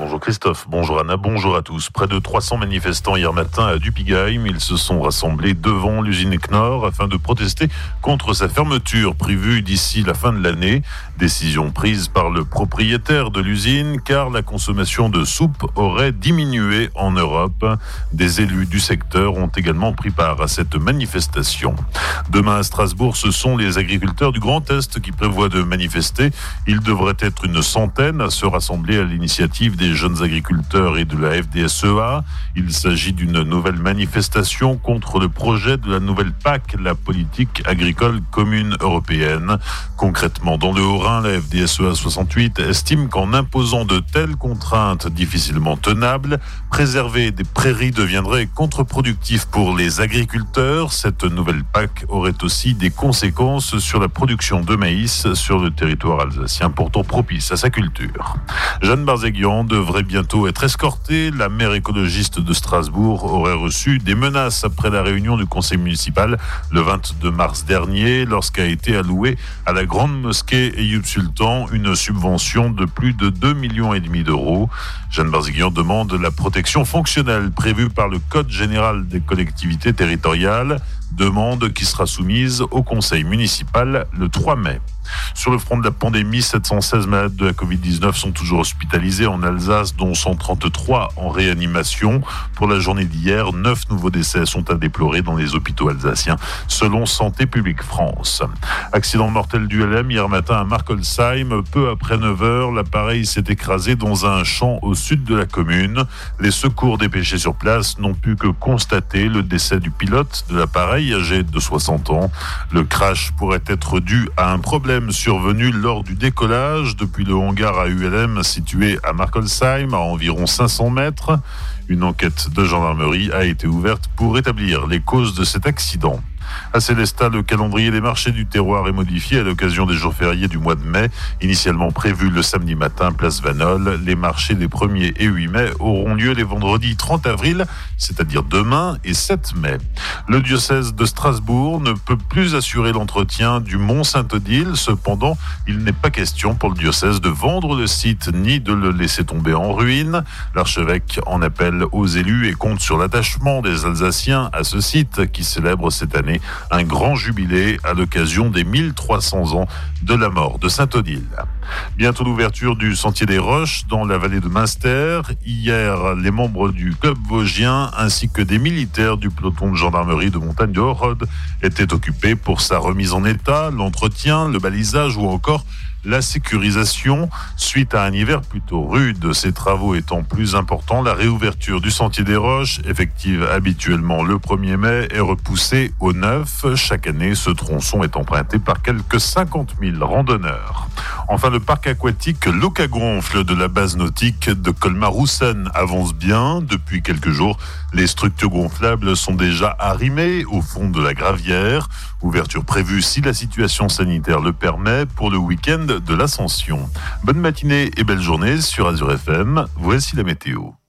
Bonjour Christophe, bonjour Anna, bonjour à tous. Près de 300 manifestants hier matin à Dupigheim, ils se sont rassemblés devant l'usine Knorr afin de protester contre sa fermeture prévue d'ici la fin de l'année. Décision prise par le propriétaire de l'usine car la consommation de soupe aurait diminué en Europe. Des élus du secteur ont également pris part à cette manifestation. Demain à Strasbourg, ce sont les agriculteurs du Grand Est qui prévoient de manifester. Ils devraient être une centaine à se rassembler à l'initiative des jeunes agriculteurs et de la FDSEA. Il s'agit d'une nouvelle manifestation contre le projet de la nouvelle PAC, la politique agricole commune européenne. Concrètement, dans le Haut-Rhin, la FDSEA 68 estime qu'en imposant de telles contraintes difficilement tenables, préserver des prairies deviendrait contre-productif pour les agriculteurs. Cette nouvelle PAC aurait aussi des conséquences sur la production de maïs sur le territoire alsacien, pourtant propice à sa culture. Jeanne Barzéguian devrait bientôt être escorté. La maire écologiste de Strasbourg aurait reçu des menaces après la réunion du conseil municipal le 22 mars dernier lorsqu'a été allouée à la grande mosquée Eyüp Sultan une subvention de plus de 2 millions et demi d'euros. Jeanne Barziguian demande la protection fonctionnelle prévue par le Code général des collectivités territoriales, demande qui sera soumise au conseil municipal le 3 mai. Sur le front de la pandémie, 716 malades de la Covid-19 sont toujours hospitalisés en Alsace, dont 133 en réanimation. Pour la journée d'hier, 9 nouveaux décès sont à déplorer dans les hôpitaux alsaciens, selon Santé publique France. Accident mortel du LM hier matin à Markolsheim. Peu après 9 heures, l'appareil s'est écrasé dans un champ au sud de la commune. Les secours dépêchés sur place n'ont pu que constater le décès du pilote de l'appareil âgé de 60 ans. Le crash pourrait être dû à un problème survenu lors du décollage depuis le hangar à ULM situé à Markolsheim, à environ 500 mètres. Une enquête de gendarmerie a été ouverte pour établir les causes de cet accident. À Célestat, le calendrier des marchés du terroir est modifié à l'occasion des jours fériés du mois de mai. Initialement prévu le samedi matin, place Vanol, les marchés des 1er et 8 mai auront lieu les vendredis 30 avril, c'est-à-dire demain et 7 mai. Le diocèse de Strasbourg ne peut plus assurer l'entretien du Mont Saint-Odile. Cependant, il n'est pas question pour le diocèse de vendre le site ni de le laisser tomber en ruine. L'archevêque en appelle aux élus et compte sur l'attachement des Alsaciens à ce site qui célèbre cette année un grand jubilé à l'occasion des 1300 ans de la mort de Saint-Odile. Bientôt l'ouverture du Sentier des Roches dans la vallée de Münster. Hier, les membres du club vosgien ainsi que des militaires du peloton de gendarmerie de montagne de Horod étaient occupés pour sa remise en état, l'entretien, le balisage ou encore la sécurisation. Suite à un hiver plutôt rude, ces travaux étant plus importants, la réouverture du Sentier des Roches, effective habituellement le 1er mai, est repoussée au 9. Chaque année, ce tronçon est emprunté par quelques 50 000 randonneurs. Enfin, le parc aquatique Locagonfle de la base nautique de Colmar-Roussen avance bien. Depuis quelques jours, les structures gonflables sont déjà arrimées au fond de la gravière. Ouverture prévue si la situation sanitaire le permet pour le week-end de l'Ascension. Bonne matinée et belle journée sur Azure FM. Voici la météo.